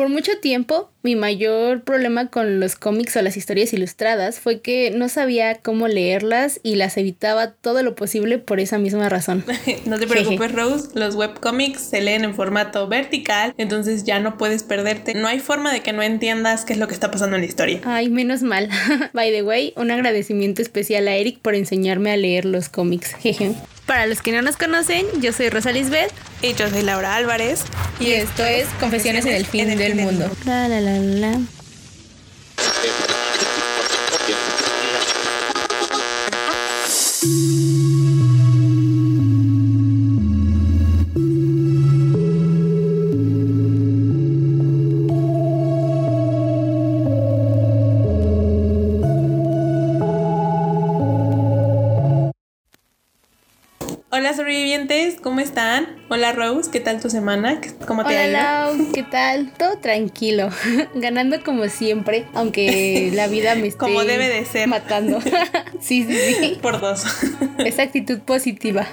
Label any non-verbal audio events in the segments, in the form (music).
Por mucho tiempo, mi mayor problema con los cómics o las historias ilustradas fue que no sabía cómo leerlas y las evitaba todo lo posible por esa misma razón. (laughs) no te preocupes, Rose, los webcomics se leen en formato vertical, entonces ya no puedes perderte. No hay forma de que no entiendas qué es lo que está pasando en la historia. Ay, menos mal. (laughs) By the way, un agradecimiento especial a Eric por enseñarme a leer los cómics. Jeje. Para los que no nos conocen, yo soy Rosa Lisbeth. Y yo soy Laura Álvarez. Y, esto es Confesiones en el fin, del, mundo. La, la, la, la. Hola sobrevivientes, ¿cómo están? Hola Rose, ¿qué tal tu semana? ¿Cómo te Hola, ha ido? Lau, ¿qué tal? Todo tranquilo, (laughs) ganando como siempre, aunque la vida me (laughs) esté Como debe de ser. matando. (laughs) sí, sí, sí. Por dos. Esa actitud positiva.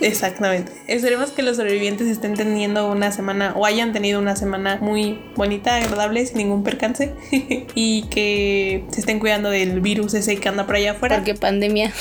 Exactamente. Esperemos que los sobrevivientes estén teniendo una semana o hayan tenido una semana muy bonita, agradable, sin ningún percance y que se estén cuidando del virus ese que anda por allá afuera. Porque pandemia.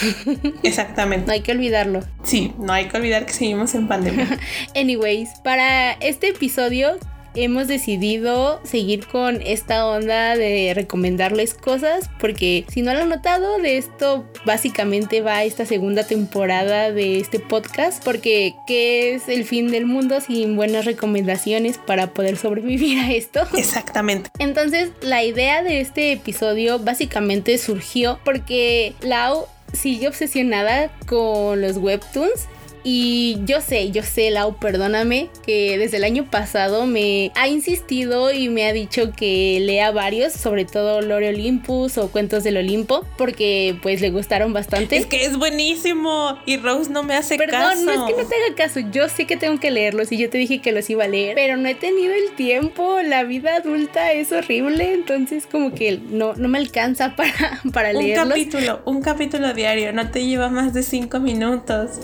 Exactamente. No hay que olvidarlo. Sí, no hay que olvidar que seguimos en pandemia. Anyways, para este episodio hemos decidido seguir con esta onda de recomendarles cosas porque si no lo han notado de esto básicamente va esta segunda temporada de este podcast porque ¿qué es el fin del mundo sin buenas recomendaciones para poder sobrevivir a esto? (laughs) Exactamente. Entonces la idea de este episodio básicamente surgió porque Lau sigue obsesionada con los webtoons y yo sé, yo sé, Lau, perdóname, que desde el año pasado me ha insistido y me ha dicho que lea varios, sobre todo Lore Olympus o Cuentos del Olimpo, porque pues le gustaron bastante. Es que es buenísimo y Rose no me hace Perdón, caso. no es que no te haga caso, yo sé que tengo que leerlos y yo te dije que los iba a leer, pero no he tenido el tiempo, la vida adulta es horrible, entonces como que no, no me alcanza (laughs) para, para un leerlos. capítulo, un capítulo diario, no te lleva más de cinco minutos.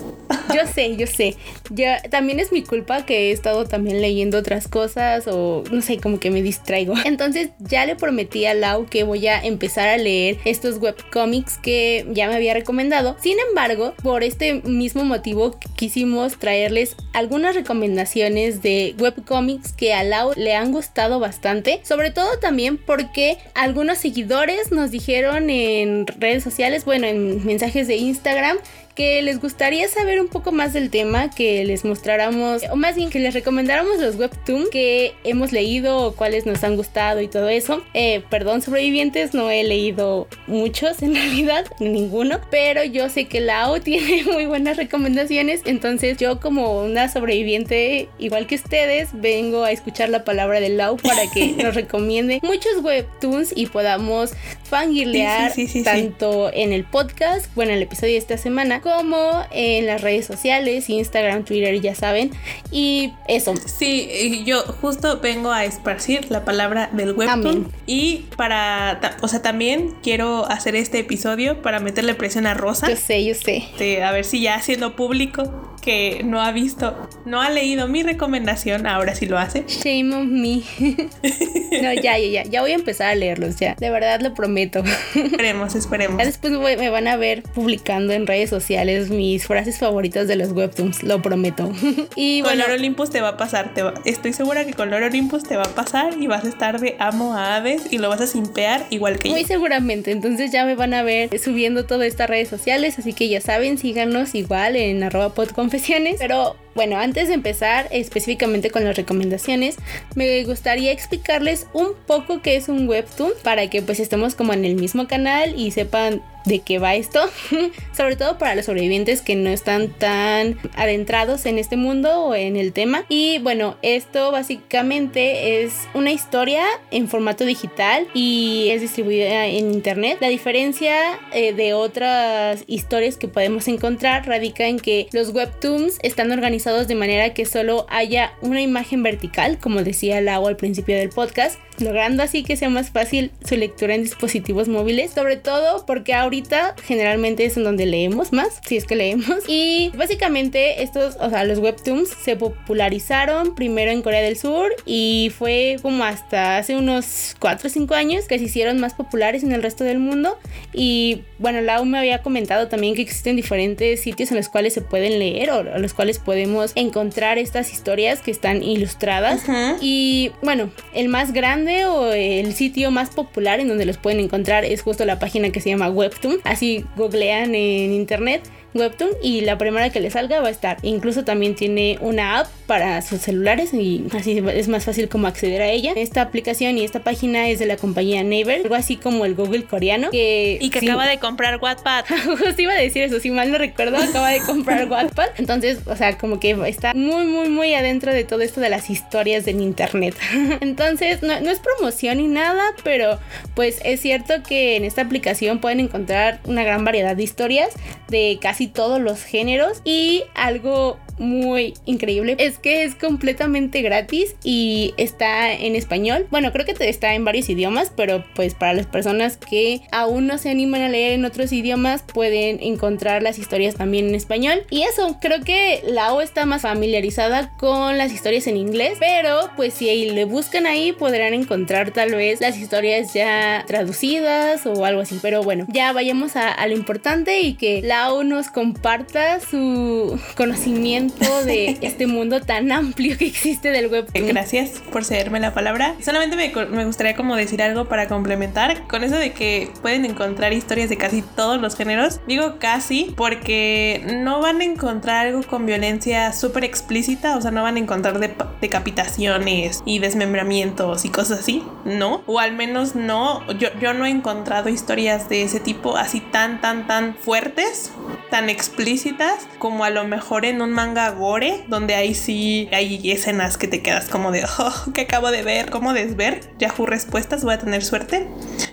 Yo (laughs) sé, yo sé. Ya, también es mi culpa que he estado también leyendo otras cosas o no sé, como que me distraigo. (laughs) Entonces ya le prometí a Lau que voy a empezar a leer estos webcomics que ya me había recomendado. Sin embargo, por este mismo motivo quisimos traerles algunas recomendaciones de webcomics que a Lau le han gustado bastante. Sobre todo también porque algunos seguidores nos dijeron en redes sociales, bueno, en mensajes de Instagram, que les gustaría saber un poco más del tema, que les mostráramos, o más bien que les recomendáramos los webtoons que hemos leído o cuáles nos han gustado y todo eso. Eh, perdón, sobrevivientes, no he leído muchos en (laughs) realidad, ninguno, pero yo sé que Lau (laughs) tiene muy buenas recomendaciones, entonces yo como una sobreviviente, igual que ustedes, vengo a escuchar la palabra de Lau para que (laughs) nos recomiende muchos webtoons y podamos fangirlear Sí, sí, sí, sí, sí. tanto en el podcast, bueno, en el episodio de esta semana, como en las redes sociales, Instagram, Twitter, ya saben. Y eso. Sí, yo justo vengo a esparcir la palabra del webtoon y para, o sea, también quiero hacer este episodio para meterle presión a Rosa, Yo sé, yo sé. de a ver si ya haciendo público que no ha visto, no ha leído mi recomendación, ahora sí lo hace. Shame on me. (laughs) no, ya, ya, ya. Ya voy a empezar a leerlos, ya. De verdad lo prometo. Esperemos, esperemos. Ya después voy- me van a ver publicando en redes sociales mis frases favoritas de los webtoons, lo prometo. (laughs) y Con bueno, Lore Olympus te va a pasar, te va- estoy segura que con Lore Olympus te va a pasar y vas a estar de amo a aves y lo vas a simpear igual que yo. Muy seguramente, entonces ya me van a ver subiendo todas estas redes sociales, así que ya saben, síganos igual en arroba podconfesiones. Pero bueno, antes de empezar específicamente con las recomendaciones, me gustaría explicarles un poco qué es un webtoon para que pues estemos como en el mismo canal y sepan de qué va esto, (laughs) sobre todo para los sobrevivientes que no están tan adentrados en este mundo o en el tema. Y bueno, esto básicamente es una historia en formato digital y es distribuida en internet. La diferencia eh, de otras historias que podemos encontrar radica en que los webtoons están organizados de manera que solo haya una imagen vertical, como decía Lau al principio del podcast, logrando así que sea más fácil su lectura en dispositivos móviles, sobre todo porque ahorita generalmente es en donde leemos más, si es que leemos. (laughs) Y básicamente estos, o sea, los webtoons se popularizaron primero en Corea del Sur y fue como hasta hace unos 4 o 5 años que se hicieron más populares en el resto del mundo. Y bueno, Lau me había comentado también que existen diferentes sitios en los cuales se pueden leer o a los cuales podemos encontrar estas historias que están ilustradas. Y bueno, el más grande o el sitio más popular en donde los pueden encontrar es justo la página que se llama Webtoon. Así googlean en internet Webtoon y la primera que le salga va a estar. Incluso también tiene una app para sus celulares y así es más fácil como acceder a ella. Esta aplicación y esta página es de la compañía Naver, algo así como el Google coreano. Que, y que acaba de comprar Wattpad. (laughs) Justo iba a decir eso, si mal no recuerdo, acaba de comprar (laughs) Wattpad. Entonces, o sea, como que está muy, muy, muy adentro de todo esto de las historias del internet. (laughs) Entonces, no, no es promoción ni nada, pero pues es cierto que en esta aplicación pueden encontrar una gran variedad de historias de casi todos los géneros y algo muy increíble es que es completamente gratis y está en español. Bueno, creo que está en varios idiomas, pero pues para las personas que aún no se animan a leer en otros idiomas pueden encontrar las historias también en español. Y eso, creo que la O está más familiarizada con las historias en inglés, pero pues si le buscan ahí podrán encontrar tal vez las historias ya traducidas o algo así. Pero bueno, ya vayamos a, lo importante y que Lau nos comparta su conocimiento de (laughs) este mundo tan amplio que existe del web. Gracias por cederme la palabra. Solamente me, me, gustaría como decir algo para complementar con eso de que pueden encontrar historias de casi todos los géneros. Digo casi porque no van a encontrar algo con violencia súper explícita, o sea, no van a encontrar de decapitaciones y desmembramientos y cosas así, ¿no? O al menos no, yo, yo no he encontrado historias de ese tipo así tan, tan, tan fuertes, tan explícitas como a lo mejor en un manga gore, donde ahí sí hay escenas que te quedas como de, oh, que acabo de ver, ¿cómo desver? Yahoo Respuestas, voy a tener suerte.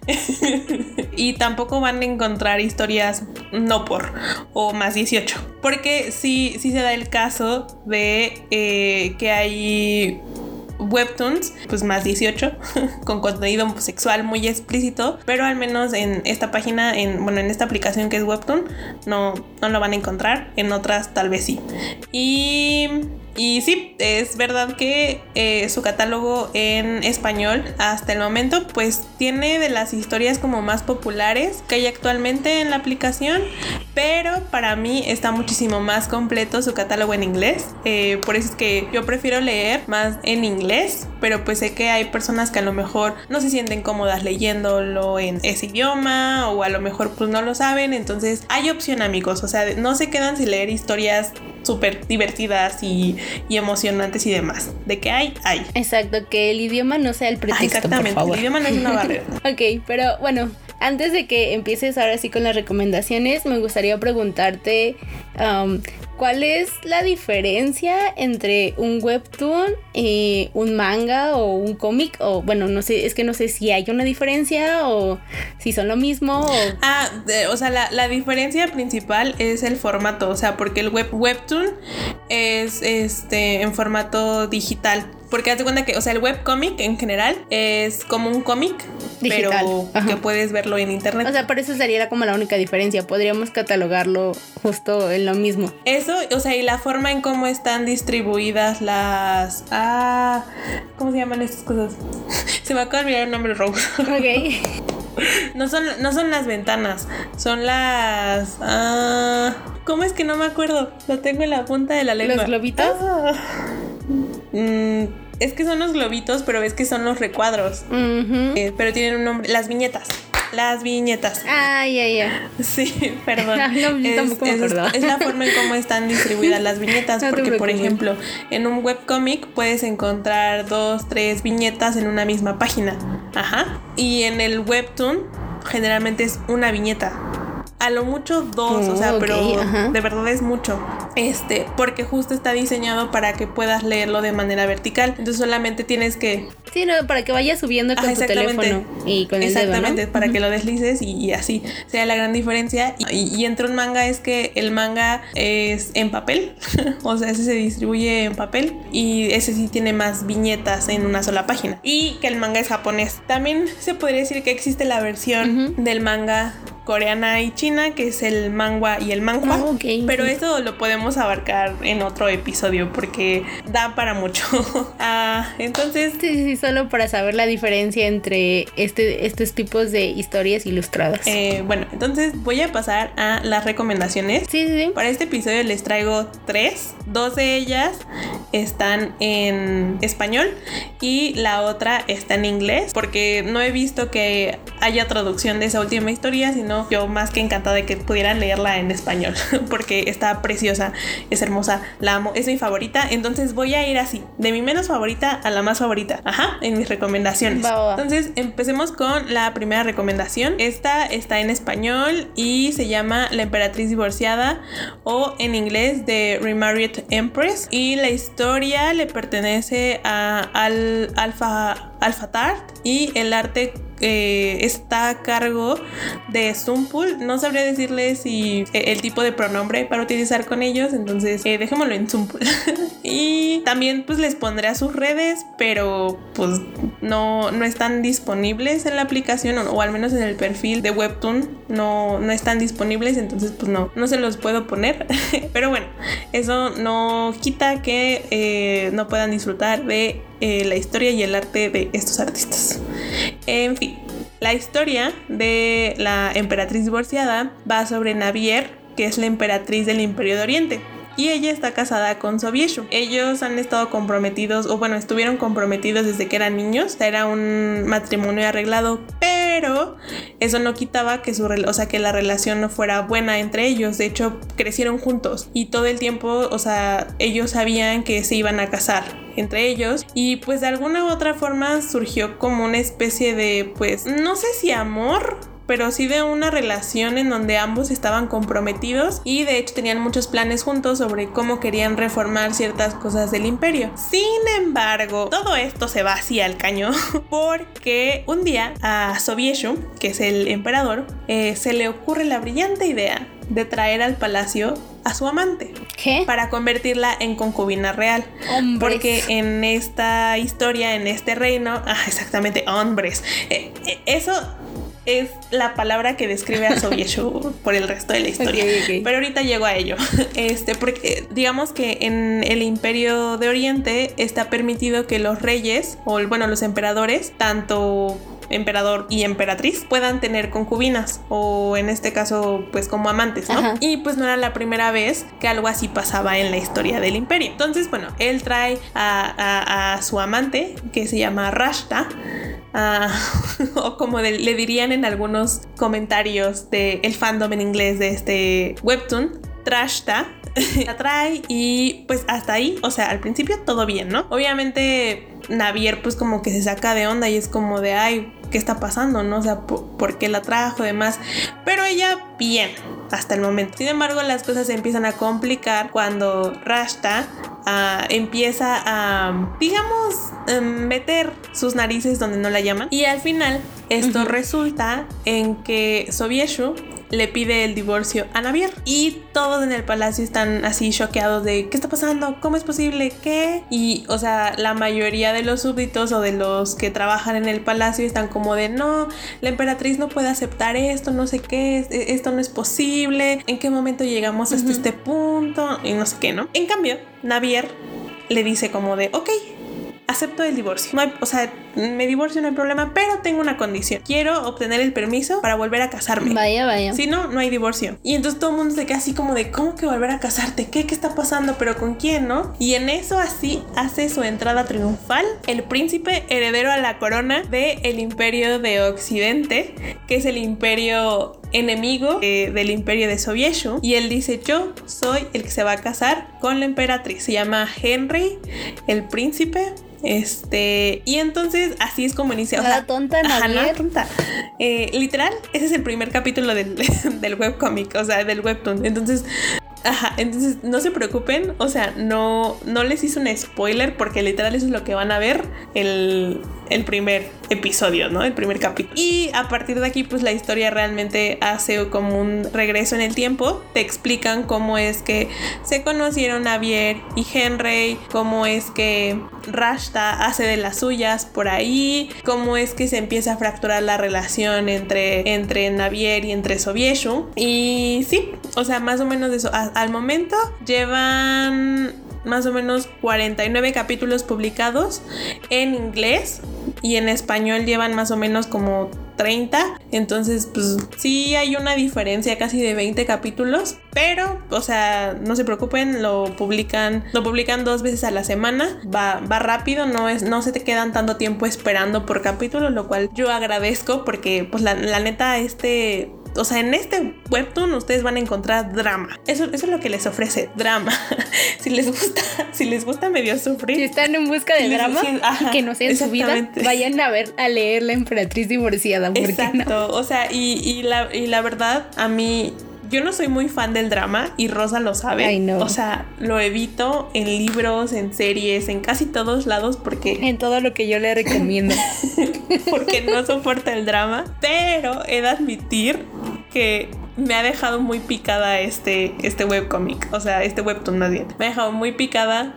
(laughs) y tampoco van a encontrar historias no por o más 18. Porque sí, sí se da el caso de eh, que hay webtoons, pues más 18, (laughs) con contenido sexual muy explícito, pero al menos en esta página, en, bueno, en esta aplicación que es webtoon, no, no lo van a encontrar, en otras tal vez sí. Y y sí, es verdad que eh, su catálogo en español hasta el momento pues tiene de las historias como más populares que hay actualmente en la aplicación, pero para mí está muchísimo más completo su catálogo en inglés. Eh, por eso es que yo prefiero leer más en inglés, pero pues sé que hay personas que a lo mejor no se sienten cómodas leyéndolo en ese idioma o a lo mejor pues no lo saben, entonces hay opción amigos, o sea, no se quedan sin leer historias súper divertidas y, emocionantes y demás. De que hay, hay. Exacto, que el idioma no sea el pretexto. exactamente, el idioma no es una barrera. (laughs) ok, pero bueno, antes de que empieces ahora sí con las recomendaciones, me gustaría preguntarte um, ¿Cuál es la diferencia entre un webtoon, y un manga o un cómic? O bueno, no sé, es que no sé si hay una diferencia o si son lo mismo. Ah, o sea, la, la, diferencia principal es el formato, o sea, porque el web, webtoon es este en formato digital. Porque hazte cuenta que, o sea, el webcomic en general es como un cómic, pero que puedes verlo en internet. O sea, por eso sería como la única diferencia. Podríamos catalogarlo justo en lo mismo. Eso, o sea, y la forma en cómo están distribuidas las. Ah, ¿cómo se llaman estas cosas? (laughs) se me acaba de olvidar el nombre Rose. Ok. (laughs) No son, no son las ventanas, son las. Ah, ¿Cómo es que no me acuerdo? Lo tengo en la punta de la lengua. ¿Los globitos? Ah. Mm, es que son los globitos, pero ves que son los recuadros. Eh, pero tienen un nombre. Las viñetas. Las viñetas. Ah, ya, ya. Sí, (laughs) perdón. (laughs) es, la forma en cómo están distribuidas las viñetas. (laughs) porque, por ejemplo, en un webcomic puedes encontrar dos, tres viñetas en una misma página. Ajá. Y en el webtoon, generalmente es una viñeta a lo mucho dos, o sea, pero de verdad es mucho. Este, porque justo está diseñado para que puedas leerlo de manera vertical. Entonces solamente tienes que Sí, no, para que vayas subiendo con tu teléfono y con el Exactamente, dedo, para que lo deslices y, así sea la gran diferencia. Y, y, entre un manga es que el manga es en papel, (laughs) o sea, ese se distribuye en papel y ese sí tiene más viñetas en una sola página. Y que el manga es japonés. También se podría decir que existe la versión del manga coreana y china, que es el manga y el manhua. Ah, pero eso lo podemos abarcar en otro episodio porque da para mucho. (laughs) ah, entonces. Sí, sí, solo para saber la diferencia entre este, estos tipos de historias ilustradas. Eh, bueno, entonces voy a pasar a las recomendaciones. Sí, sí, sí. Para este episodio les traigo tres. Dos de ellas están en español y la otra está en inglés porque no he visto que haya traducción de esa última historia, sino yo más que encantada de que pudieran leerla en español, (laughs) porque está preciosa, es hermosa, la amo, es mi favorita, entonces voy a ir así, de mi menos favorita a la más favorita, ajá, en mis recomendaciones. Entonces empecemos con la primera recomendación, esta está en español y se llama La emperatriz divorciada o en inglés The Remarried Empress. Y la historia le pertenece a Al Alfa Alpha Tart y el arte eh, está a cargo de Zumpul. No sabría decirles si eh, el tipo de pronombre para utilizar con ellos, entonces eh, dejémoslo en Zumpul. (laughs) y también pues les pondré a sus redes, pero pues no, no están disponibles en la aplicación o, al menos en el perfil de Webtoon no, no están disponibles, entonces pues no, no se los puedo poner. (laughs) pero bueno, eso no quita que no puedan disfrutar de eh, la historia y el arte de estos artistas. En fin, la historia de la emperatriz divorciada va sobre Navier, que es la emperatriz del Imperio de Oriente y ella está casada con Sobieshu. Ellos han estado comprometidos, o bueno, estuvieron comprometidos desde que eran niños, era un matrimonio arreglado, pero eso no quitaba que su, o sea, que la relación no fuera buena entre ellos. De hecho, crecieron juntos y todo el tiempo, o sea, ellos sabían que se iban a casar entre ellos y pues de alguna u otra forma surgió como una especie de pues no sé si amor pero sí de una relación en donde ambos estaban comprometidos y de hecho tenían muchos planes juntos sobre cómo querían reformar ciertas cosas del imperio. Sin embargo, todo esto se va así al caño (laughs) porque un día a Sobieshu, que es el emperador, eh, se le ocurre la brillante idea de traer al palacio a su amante. ¿Qué? Para convertirla en concubina real. Porque en esta historia, en este reino, ah, exactamente, hombres. Eh, eh, eso es la palabra que describe a Sobieshu (laughs) por el resto de la historia. Pero ahorita llego a ello. (laughs) Este, porque digamos que en el Imperio de Oriente está permitido que los reyes, o bueno, los emperadores, tanto emperador y emperatriz puedan tener concubinas o en este caso pues como amantes, ¿no? Y pues no era la primera vez que algo así pasaba en la historia del imperio. Entonces, bueno, él trae a, su amante que se llama Rashta (laughs) o como le dirían en algunos comentarios del el fandom en inglés de este webtoon, Trashta, (laughs) la trae y pues hasta ahí, o sea, al principio todo bien, ¿no? Obviamente Navier pues como que se saca de onda y es como de, ay, ¿qué está pasando? ¿No? O sea, ¿por, qué la trajo y demás? Pero ella bien hasta el momento. Sin embargo, las cosas se empiezan a complicar cuando Rashta ah, empieza a, digamos, em, meter sus narices donde no la llaman. Y al final, esto resulta en que Sobieshu le pide el divorcio a Navier. Y todos en el palacio están así choqueados de ¿qué está pasando? ¿Cómo es posible? ¿Qué? Y, o sea, la mayoría de los súbditos o de los que trabajan en el palacio están como de no, la emperatriz no puede aceptar esto, no sé qué, esto no es posible, en qué momento llegamos hasta este punto y no sé qué, ¿no? En cambio, Navier le dice como de, ok, acepto el divorcio. No hay, o sea, me divorcio, no hay problema, pero tengo una condición. Quiero obtener el permiso para volver a casarme. Vaya, vaya. Si no, no hay divorcio. Y entonces todo el mundo se queda así como de, ¿cómo que volver a casarte? ¿Qué, qué está pasando? ¿Pero con quién, no? Y en eso así hace su entrada triunfal el príncipe heredero a la corona del el imperio de Occidente, que es el imperio enemigo eh, del imperio de Sobieshu. Y él dice, yo soy el que se va a casar con la emperatriz. Se llama Henry, el príncipe. Este, y entonces así es como inicia. O sea, tonta, nada tonta. Eh, literal, ese es el primer capítulo del, (laughs) del webcomic, o sea, del webtoon. Entonces, Ajá, entonces no se preocupen, o sea, no, no les hice un spoiler porque literal eso es lo que van a ver el, el primer episodio, ¿no? El primer capítulo. Y a partir de aquí, pues la historia realmente hace como un regreso en el tiempo. Te explican cómo es que se conocieron Javier y Henry, cómo es que Rashta hace de las suyas por ahí, cómo es que se empieza a fracturar la relación entre, entre Navier y entre Sobieshu. Y sí, o sea, más o menos de eso. Al momento llevan más o menos 49 capítulos publicados en inglés y en español llevan más o menos como 30. Entonces, pues sí hay una diferencia casi de 20 capítulos. Pero, o sea, no se preocupen, lo publican, lo publican dos veces a la semana. Va, rápido, no, es, no se te quedan tanto tiempo esperando por capítulo, lo cual yo agradezco porque, pues la, la neta, este o sea, en este webtoon ustedes van a encontrar drama. Eso, eso es lo que les ofrece, drama. (laughs) si les gusta, (laughs) si les gusta medio sufrir. Si están en busca de drama que no sea en su vida, vayan a ver, a leer La Emperatriz Divorciada. Exacto. O sea, y, y, la, y la verdad, a mí yo no soy muy fan del drama y Rosa lo sabe. O sea, lo evito en libros, en series, en casi todos lados porque... En todo lo que yo le recomiendo. (laughs) porque no soporta el drama. Pero he de admitir que me ha dejado muy picada este, este webcomic. O sea, este webtoon más bien. Me ha dejado muy picada.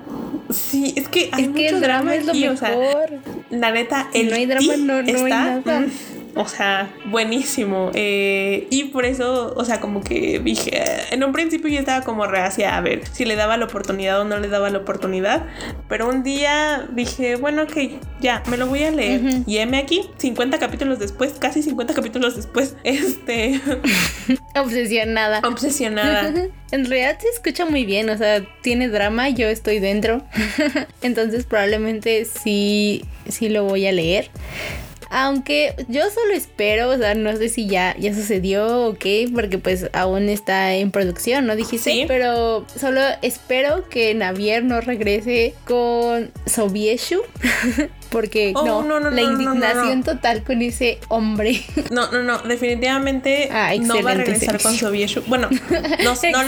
Sí, es que hay mucho drama, es lo mejor. la neta, el no hay drama, no, no hay nada. Mm, o sea, buenísimo. Eh, y por eso, o sea, como que dije, en un principio yo estaba como reacia a ver si le daba la oportunidad o no le daba la oportunidad. Pero un día dije, bueno, ok, ya, me lo voy a leer. Y M aquí, 50 capítulos después, casi 50 capítulos después, (laughs) este... (laughs) Obsesionada. Obsesionada. (laughs) en realidad se escucha muy bien, o sea, tiene drama, yo estoy dentro. (laughs) Entonces probablemente sí, sí lo voy a leer. Aunque yo solo espero, o sea, no sé si ya, ya sucedió o qué, porque pues aún está en producción, ¿no dijiste? Sí. Pero solo espero que Navier no regrese con Sobieshu. Porque oh, no, la indignación total con ese hombre. (laughs) No, no, no, definitivamente ah, no va a regresar con Sobieshu. Bueno, (laughs) no, no lo sé, no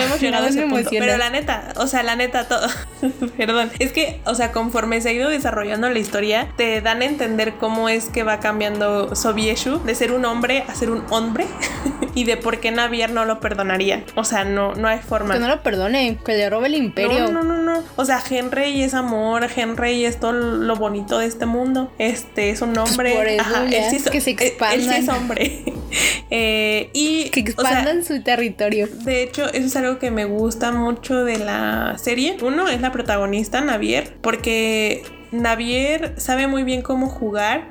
hemos llegado a ese punto. Pero la neta, o sea, la neta, todo. (laughs) Perdón. Es que, o sea, conforme se ha ido desarrollando la historia, te dan a entender cómo es que va cambiando Sobieshu de ser un hombre a ser un hombre y de por qué Navier no lo perdonaría. O sea, no, no hay forma. Que no lo perdone, que le robe el imperio. No, no, no, no. O sea, Henry es amor, Henry es todo lo bonito de este mundo. Este es un hombre. Por eso Ajá, él sí que se expandan. Él, sí es hombre. (laughs) eh, y que expandan su territorio. De hecho, eso es algo que me gusta mucho de la serie. Uno es la protagonista, Navier, porque Navier sabe muy bien cómo jugar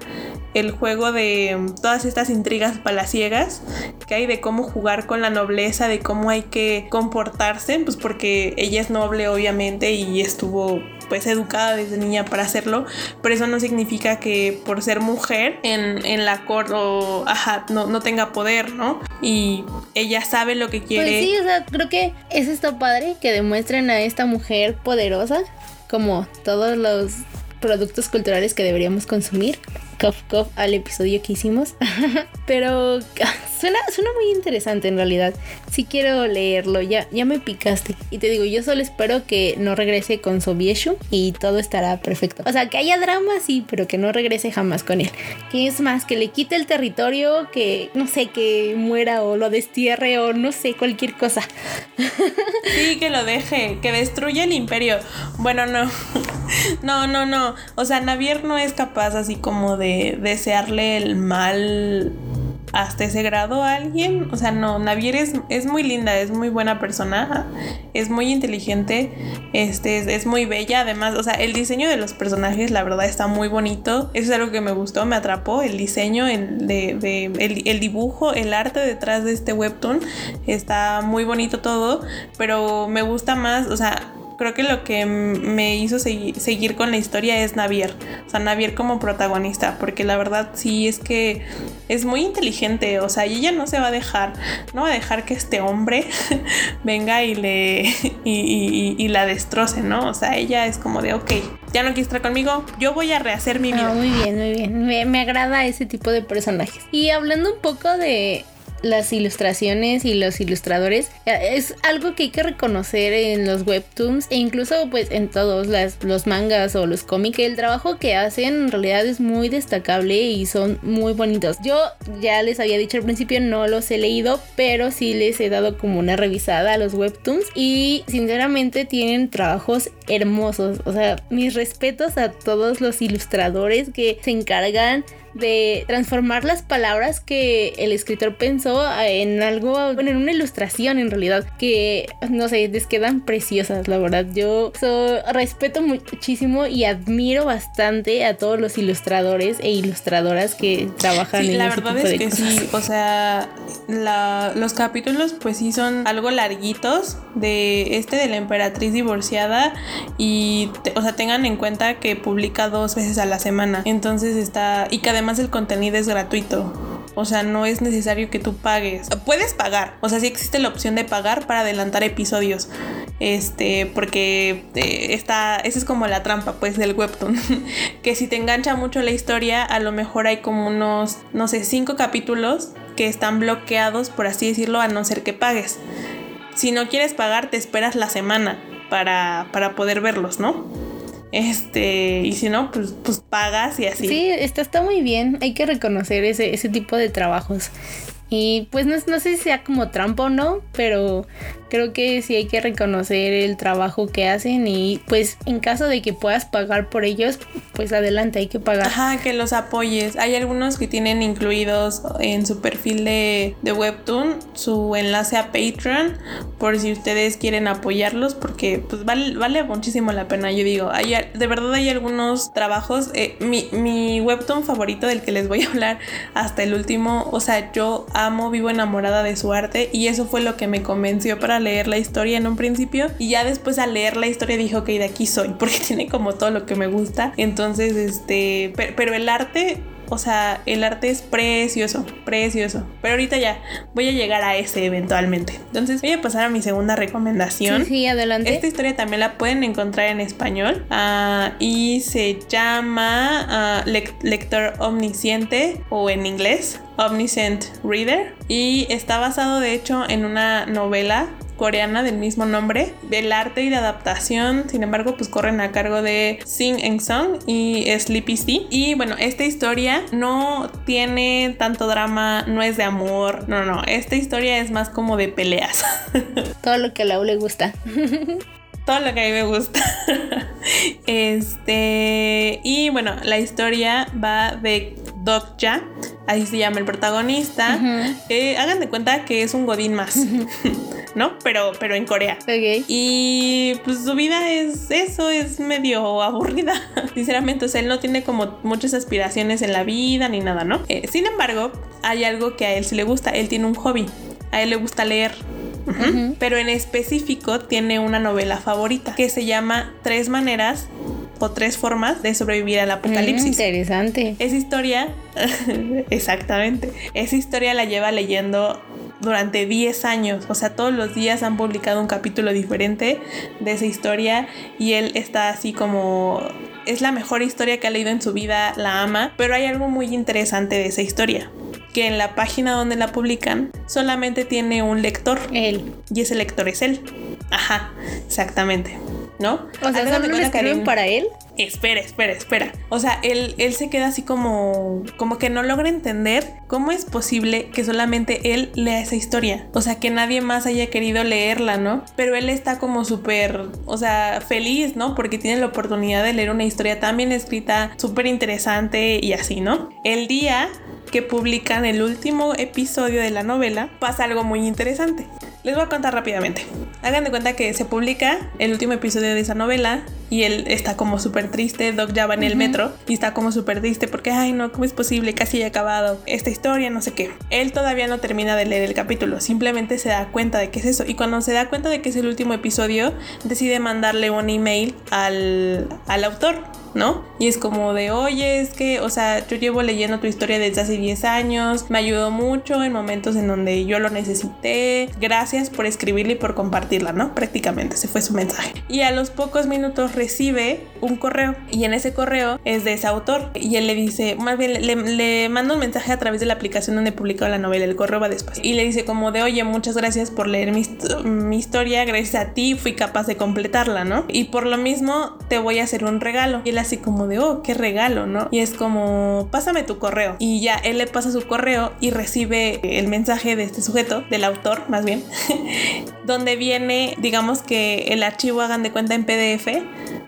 el juego de mm, todas estas intrigas palaciegas que hay de cómo jugar con la nobleza, de cómo hay que comportarse, pues porque ella es noble obviamente y estuvo pues educada desde niña para hacerlo, pero eso no significa que por ser mujer en, la corte no, no tenga poder, ¿no? Y ella sabe lo que quiere. Pues sí, o sea, creo que es esto padre que demuestren a esta mujer poderosa como todos los productos culturales que deberíamos consumir cof cof al episodio que hicimos. (laughs) Pero suena, suena muy interesante en realidad. Si quiero leerlo, ya, ya me picaste. Y te digo, yo solo espero que no regrese con Sobieshu y todo estará perfecto. O sea, que haya drama, sí, pero que no regrese jamás con él. Que es más, que le quite el territorio, que no sé, que muera o lo destierre o no sé, cualquier cosa. (laughs) Sí, que lo deje, que destruya el imperio. Bueno, no. (laughs) No, no, no. O sea, Navier no es capaz así como de desearle el mal hasta ese grado a alguien. O sea, no, Navier es, es, muy linda, es muy buena persona, es muy inteligente, este, es, muy bella. Además, o sea, el diseño de los personajes, la verdad, está muy bonito. Eso es algo que me gustó, me atrapó. El diseño, el, de, el, el dibujo, el arte detrás de este webtoon está muy bonito todo, pero me gusta más, o sea, creo que lo que me hizo seguir con la historia es Navier. O sea, Navier como protagonista, porque la verdad sí es que es muy inteligente. O sea, ella no se va a dejar, no va a dejar que este hombre (laughs) venga y le (laughs) y, la destroce, ¿no? O sea, ella es como de, ok, ya no quieres estar conmigo, yo voy a rehacer mi vida. muy bien, muy bien. Me, me agrada ese tipo de personajes. Y hablando un poco de las ilustraciones y los ilustradores eh, es algo que hay que reconocer en los webtoons e incluso pues en todos los mangas o los cómics. El trabajo que hacen en realidad es muy destacable y son muy bonitos. Yo ya les había dicho al principio no los he leído, pero sí les he dado como una revisada a los webtoons y sinceramente tienen trabajos hermosos. O sea, mis respetos a todos los ilustradores que se encargan de transformar las palabras que el escritor pensó en algo, bueno, en una ilustración en realidad, que no sé, les quedan preciosas, la verdad. Yo respeto muchísimo y admiro bastante a todos los ilustradores e ilustradoras que trabajan sí, en la verdad es que sí, o sea, los capítulos pues sí son algo larguitos de este de la emperatriz divorciada y, o sea, tengan en cuenta que publica dos veces a la semana, entonces está, y que además el contenido es gratuito. O sea, no es necesario que tú pagues. Puedes pagar. O sea, sí existe la opción de pagar para adelantar episodios. Este, porque eh, está, esa es como la trampa, pues, del webtoon. (laughs) que si te engancha mucho la historia, a lo mejor hay como unos, no sé, cinco capítulos que están bloqueados, por así decirlo, a no ser que pagues. Si no quieres pagar, te esperas la semana para, para poder verlos, ¿no? Este, y si no, pues, pues pagas y así. Sí, está, está muy bien. Hay que reconocer ese, ese tipo de trabajos. Y pues no, no, sé si sea como trampa o no, pero creo que sí hay que reconocer el trabajo que hacen y pues en caso de que puedas pagar por ellos, pues adelante hay que pagar. Ajá, que los apoyes. Hay algunos que tienen incluidos en su perfil de, de Webtoon su enlace a Patreon por si ustedes quieren apoyarlos porque pues vale, vale muchísimo la pena. Yo digo, hay, de verdad hay algunos trabajos. Eh, mi, mi Webtoon favorito del que les voy a hablar hasta el último, o sea, yo amo, vivo enamorada de su arte y eso fue lo que me convenció para leer la historia en un principio y ya después al leer la historia dije, ok, de aquí soy, (laughs) porque tiene como todo lo que me gusta. Entonces, este, pero, el arte o sea, el arte es precioso, precioso. Pero ahorita ya voy a llegar a ese eventualmente. Entonces voy a pasar a mi segunda recomendación. Sí, adelante. Esta historia también la pueden encontrar en español ah, y se llama ah, Lector Omnisciente o en inglés Omniscient Reader y está basado de hecho en una novela coreana del mismo nombre. El arte y la adaptación, sin embargo, pues corren a cargo de Sing Eng Song y Sleepy C. Y bueno, esta historia no tiene tanto drama, no es de amor, no, no, esta historia es más como de peleas. (laughs) Todo lo que a Lau le gusta. (laughs) todo lo que a mí me gusta. (laughs) este, y bueno, la historia va de Ya así se llama el protagonista. Eh, hagan de cuenta que es un godín más, ¿no? Pero, pero en Corea. Y pues su vida es eso, es medio aburrida, (laughs) sinceramente. O sea, él no tiene como muchas aspiraciones en la vida ni nada, ¿no? Eh, sin embargo, hay algo que a él sí le gusta. Él tiene un hobby. A él le gusta leer. Pero en específico tiene una novela favorita que se llama Tres maneras o tres formas de sobrevivir al apocalipsis. Mm, interesante. Esa historia, (laughs) exactamente, esa historia la lleva leyendo durante 10 años, o sea, todos los días han publicado un capítulo diferente de esa historia y él está así como es la mejor historia que ha leído en su vida, la ama, pero hay algo muy interesante de esa historia que en la página donde la publican solamente tiene un lector. Él. Y ese lector es él. Ajá, exactamente. ¿No? O sea, ¿solo lo escriben para él? Espera, espera, espera. O sea, él, él se queda así como, como que no logra entender cómo es posible que solamente él lea esa historia. O sea, que nadie más haya querido leerla, ¿no? Pero él está como súper, o sea, feliz, ¿no? Porque tiene la oportunidad de leer una historia tan bien escrita, súper interesante y así, ¿no? El día que publican el último episodio de la novela, pasa algo muy interesante. Les voy a contar rápidamente. Hagan de cuenta que se publica el último episodio de esa novela y él está como súper triste. Doc ya va en el metro y está como súper triste porque, ay, no, ¿cómo es posible? Casi ha acabado esta historia, no sé qué. Él todavía no termina de leer el capítulo, simplemente se da cuenta de que es eso. Y cuando se da cuenta de que es el último episodio, decide mandarle un email al, al autor ¿no? Y es como de, oye, es que, o sea, yo llevo leyendo tu historia desde hace 10 años, me ayudó mucho en momentos en donde yo lo necesité, gracias por escribirla y por compartirla, ¿no? Prácticamente ese fue su mensaje. Y a los pocos minutos recibe un correo y en ese correo es de ese autor y él le dice, más bien le, le manda un mensaje a través de la aplicación donde publicó la novela, el correo va después. Y le dice como de, oye, muchas gracias por leer mi, mi historia, gracias a ti fui capaz de completarla, ¿no? Y por lo mismo te voy a hacer un regalo. Y él así como de, oh, qué regalo, ¿no? Y es como, pásame tu correo. Y ya él le pasa su correo y recibe el mensaje de este sujeto, del autor más bien, (laughs) donde viene, digamos que el archivo hagan de cuenta en PDF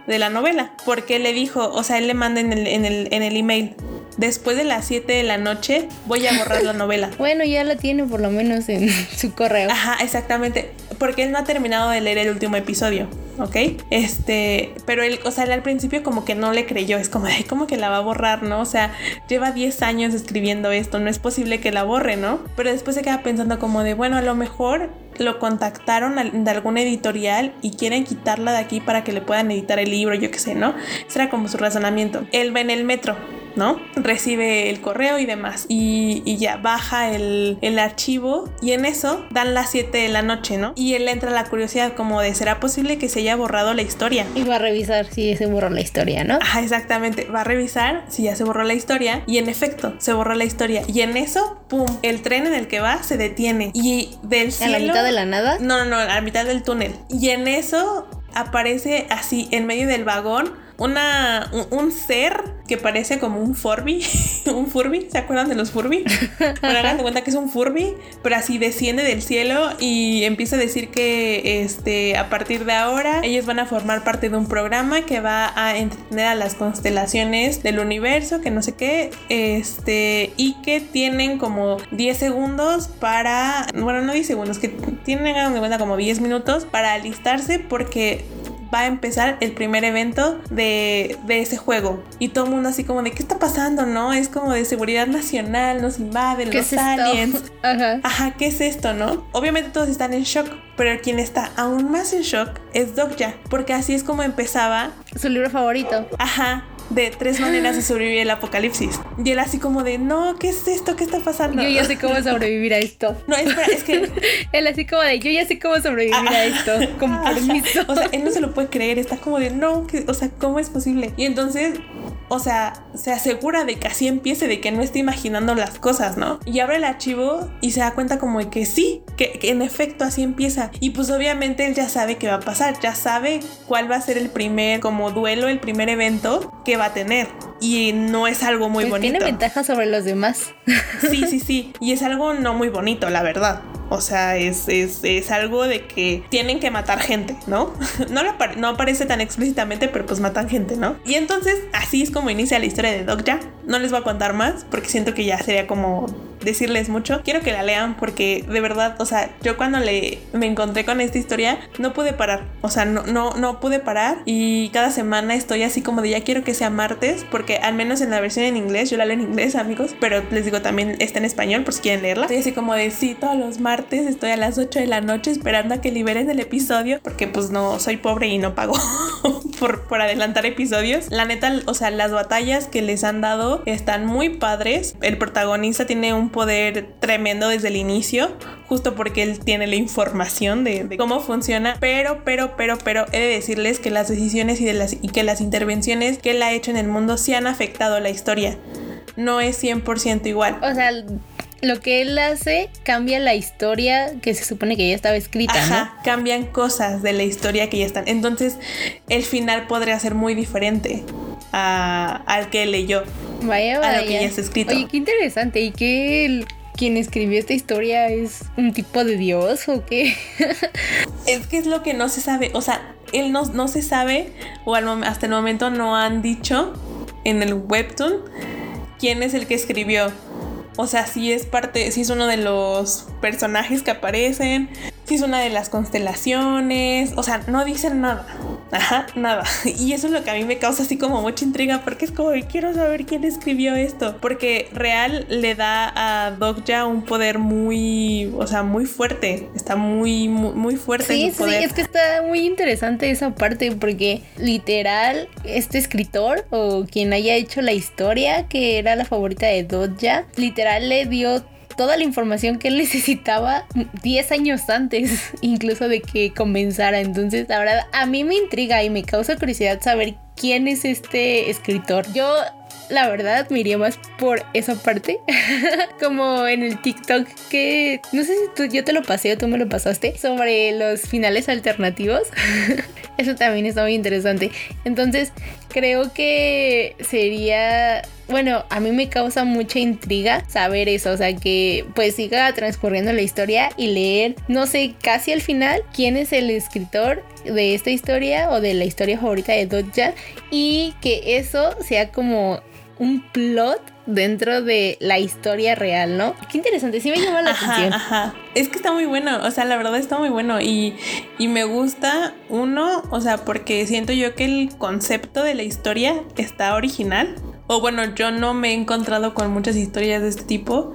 de la novela. Porque le dijo, o sea, él le manda en el, en el, en el email después de las 7 de la noche voy a borrar la novela. (laughs) bueno, ya la tiene por lo menos en (laughs) su correo. Ajá, exactamente. Porque él no ha terminado de leer el último episodio. ¿ok? Este, pero él, o sea, él al principio como que no le creyó, es como, ay, ¿cómo que la va a borrar, no? O sea, lleva 10 años escribiendo esto, no es posible que la borre, ¿no? Pero después se queda pensando como de, bueno, a lo mejor lo contactaron de alguna editorial y quieren quitarla de aquí para que le puedan editar el libro, yo qué sé, ¿no? Ese era como su razonamiento. Él va en el metro ¿no? Recibe el correo y demás. Y, ya baja el, archivo y en eso dan las 7 de la noche, ¿no? Y él entra la curiosidad como de, ¿será posible que se haya borrado la historia? Y va a revisar si se borró la historia, ¿no? Ajá, exactamente. Va a revisar si ya se borró la historia y en efecto se borró la historia. Y en eso, ¡pum! El tren en el que va se detiene. Y del cielo... ¿A la mitad de la nada? No, no, no, a mitad del túnel. Y en eso aparece así en medio del vagón una, un, ser que parece como un Furby. (laughs) un Furby, ¿se acuerdan de los Furby? Bueno, hagan de cuenta que es un Furby, pero así desciende del cielo y empieza a decir que este, a partir de ahora ellos van a formar parte de un programa que va a entretener a las constelaciones del universo, que no sé qué, este, y que tienen como 10 segundos para, bueno, no 10 segundos, que tienen, hagan de cuenta, como 10 minutos para alistarse porque va a empezar el primer evento de, ese juego. Y todo el mundo así como de, ¿qué está pasando? ¿No? Es como de seguridad nacional, nos invaden los aliens. (laughs) Ajá. Ajá, ¿qué es esto? ¿No? Obviamente todos están en shock, pero quien está aún más en shock es Dokja, porque así es como empezaba. Su libro favorito. Ajá, de tres maneras de (gasps) sobrevivir el apocalipsis. Y él así como de, no, ¿qué es esto? ¿Qué está pasando? Yo ya sé cómo (laughs) sobrevivir a esto. No, espera, es que... (laughs) él así como de, yo ya sé cómo sobrevivir a esto, con (laughs) permiso. O sea, él no se lo puede creer, está como de, no, o sea, ¿cómo es posible? Y entonces o sea, se asegura de que así empiece, de que no esté imaginando las cosas, ¿no? Y abre el archivo y se da cuenta como de que sí, que, en efecto así empieza. Y pues obviamente él ya sabe qué va a pasar, ya sabe cuál va a ser el primer como duelo, el primer evento que va a tener. Y no es algo muy pues bonito. Tiene ventaja sobre los demás. Sí, sí, sí. Y es algo no muy bonito, la verdad. O sea, es, es, algo de que tienen que matar gente, ¿no? (laughs) No, no aparece tan explícitamente, pero pues matan gente, ¿no? Y entonces así es como inicia la historia de Dogja. No les voy a contar más porque siento que ya sería como decirles mucho. Quiero que la lean porque de verdad, o sea, yo cuando le, me encontré con esta historia no pude parar. O sea, no, no, no pude parar y cada semana estoy así como de ya quiero que sea martes porque al menos en la versión en inglés, yo la leo en inglés amigos, pero les digo también está en español por si quieren leerla. Estoy así como de sí, todos los martes estoy a las 8 de la noche esperando a que liberen el episodio porque pues no soy pobre y no pago (laughs) por, por adelantar episodios. La neta, o sea, las batallas que les han dado están muy padres. El protagonista tiene un poder tremendo desde el inicio, justo porque él tiene la información de, cómo funciona. Pero, pero, pero, pero, he de decirles que las decisiones y, de las, y que las intervenciones que él ha hecho en el mundo sí han afectado la historia. No es 100% igual. O sea, lo que él hace cambia la historia que se supone que ya estaba escrita, Ajá, cambian cosas de la historia que ya están. Entonces, el final podría ser muy diferente al que leyó. Vaya, vaya. A lo que ya está escrito. Oye, qué interesante. ¿Y qué el, quien escribió esta historia es un tipo de dios o qué? (laughs) es que es lo que no se sabe. O sea, él no, no se sabe, o hasta el momento no han dicho en el webtoon quién es el que escribió. O sea, si es parte, si es uno de los personajes que aparecen, es una de las constelaciones, o sea, no dicen nada. Ajá, nada. (laughs) Y eso es lo que a mí me causa así como mucha intriga porque es como quiero saber quién escribió esto. Porque real le da a Dogja un poder muy, o sea, muy fuerte. Está muy, muy, fuerte. Sí, sí, es que está muy interesante esa parte porque literal este escritor o quien haya hecho la historia que era la favorita de Dogja, literal le dio toda la información que él (laughs) necesitaba 10 años antes, incluso de que comenzara. Entonces, la verdad, a mí me intriga y me causa curiosidad saber quién es este escritor. Yo la verdad me iría más por esa parte. (laughs) Como en el TikTok que no sé si tú, yo te lo pasé o tú me lo pasaste sobre los finales alternativos. (laughs) Eso también está muy interesante. Entonces creo que sería bueno, a mí me causa mucha intriga saber eso, o sea, que pues siga transcurriendo la historia y leer, no sé, casi al final quién es el escritor de esta historia o de la historia favorita de Dodja y que eso sea como un plot dentro de la historia real, ¿no? Qué interesante, sí me llama la atención. Ajá. Es que está muy bueno, o sea, la verdad está muy bueno y, y me gusta uno, o sea, porque siento yo que el concepto de la historia está original o bueno, yo no me he encontrado con muchas historias de este tipo